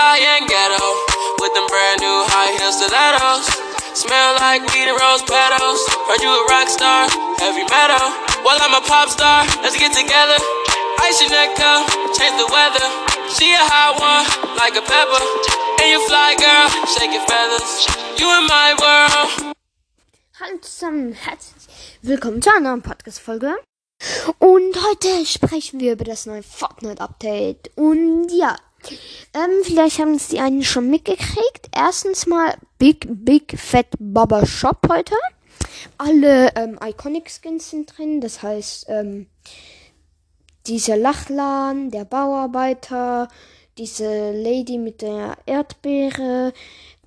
ghetto with them brand new high stilettos. Smell like weed and rose petals. Heard you a rock star, heavy metal. Well, I'm a pop star. Let's get together. Ice your neck up, change the weather. She a hot one, like a pepper. And you fly, girl, shake your feathers. You in my world. Hallo zusammen, herzlich willkommen zu einer Podcast-Folge. Und heute sprechen wir über das neue Fortnite-Update. Und ja, ähm, vielleicht haben es die einen schon mitgekriegt. Erstens mal Big, Big Fat Baba Shop heute. Alle ähm, Iconic Skins sind drin. Das heißt, ähm, dieser Lachlan, der Bauarbeiter, diese Lady mit der Erdbeere,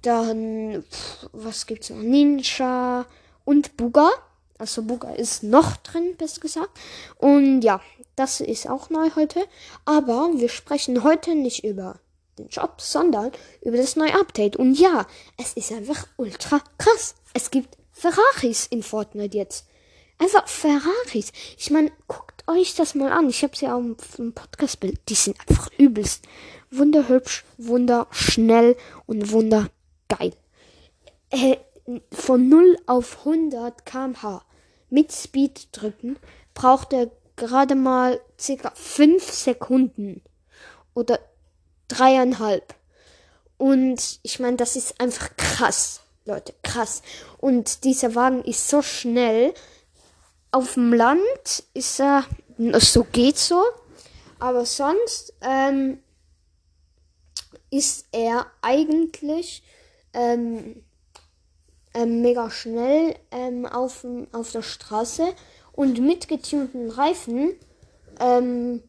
dann, pff, was gibt's noch? Ninja und Buga. Also Buga ist noch drin, besser gesagt. Und ja, das ist auch neu heute. Aber wir sprechen heute nicht über den Shop, sondern über das neue Update. Und ja, es ist einfach ultra krass. Es gibt Ferraris in Fortnite jetzt. Einfach Ferraris. Ich meine, guckt euch das mal an. Ich habe sie auch im Podcastbild. Die sind einfach übelst wunderhübsch, wunderschnell und wundergeil. Äh, von 0 auf 100 km/h mit Speed drücken braucht er gerade mal circa 5 Sekunden oder dreieinhalb. Und ich meine, das ist einfach krass, Leute, krass. Und dieser Wagen ist so schnell. Auf dem Land ist er, so geht so. Aber sonst ähm, ist er eigentlich ähm, ähm, mega schnell ähm, auf, auf der Straße und mit getunten Reifen ähm,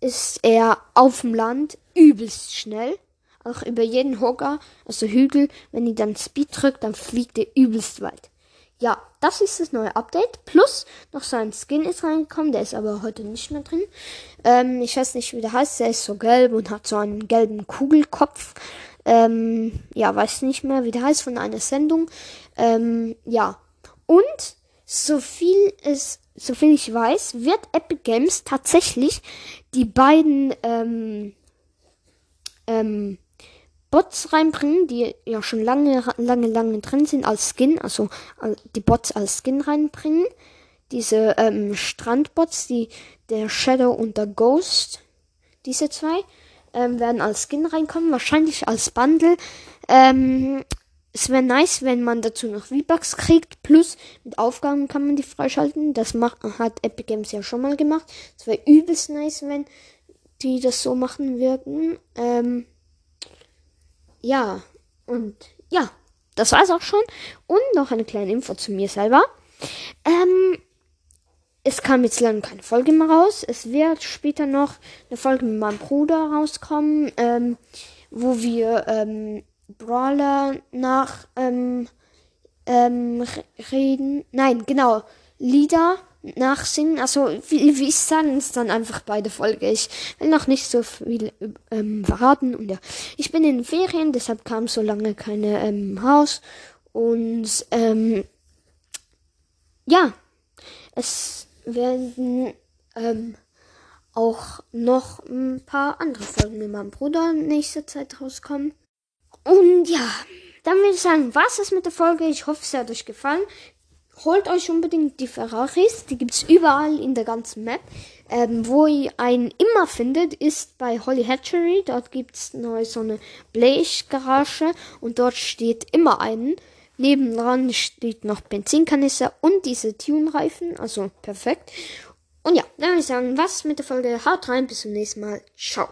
ist er auf dem Land übelst schnell. Auch über jeden Hocker, also Hügel, wenn ihr dann Speed drückt, dann fliegt er übelst weit. Ja, das ist das neue Update. Plus noch sein Skin ist reingekommen, der ist aber heute nicht mehr drin. Ähm, ich weiß nicht, wie der heißt. Der ist so gelb und hat so einen gelben Kugelkopf. Ähm, ja, weiß nicht mehr, wie der heißt von einer Sendung. Ähm, ja. Und so viel es, so viel ich weiß, wird Epic Games tatsächlich die beiden ähm, ähm, Bots reinbringen, die ja schon lange, lange, lange drin sind als Skin, also die Bots als Skin reinbringen. Diese ähm, Strandbots, die der Shadow und der Ghost, diese zwei, ähm, werden als Skin reinkommen, wahrscheinlich als Bundle. Ähm, es wäre nice, wenn man dazu noch V-Bucks kriegt. Plus mit Aufgaben kann man die freischalten. Das macht, hat Epic Games ja schon mal gemacht. Es wäre übelst nice, wenn die das so machen würden. Ähm, ja, und ja, das war's auch schon. Und noch eine kleine Info zu mir selber. Ähm, es kam jetzt lange keine Folge mehr raus. Es wird später noch eine Folge mit meinem Bruder rauskommen, ähm, wo wir ähm, Brawler nach ähm, ähm, reden. Nein, genau. Lieder nachsingen. Also, wie, wie ich sagen es dann einfach bei der Folge. Ich will noch nicht so viel ähm, verraten. Und ja, ich bin in Ferien, deshalb kam so lange keine ähm, Haus. Und ähm, ja, es werden ähm, auch noch ein paar andere Folgen mit meinem Bruder nächste Zeit rauskommen. Und ja, dann würde ich sagen, was ist mit der Folge? Ich hoffe, es hat euch gefallen. Holt euch unbedingt die Ferraris. Die gibt es überall in der ganzen Map. Ähm, wo ihr einen immer findet, ist bei Holly Hatchery. Dort gibt es neu so eine Blechgarage und dort steht immer einen. Nebendran steht noch Benzinkanister und diese Tune-Reifen. Also perfekt. Und ja, dann würde ich sagen, was mit der Folge. Haut rein, bis zum nächsten Mal. Ciao.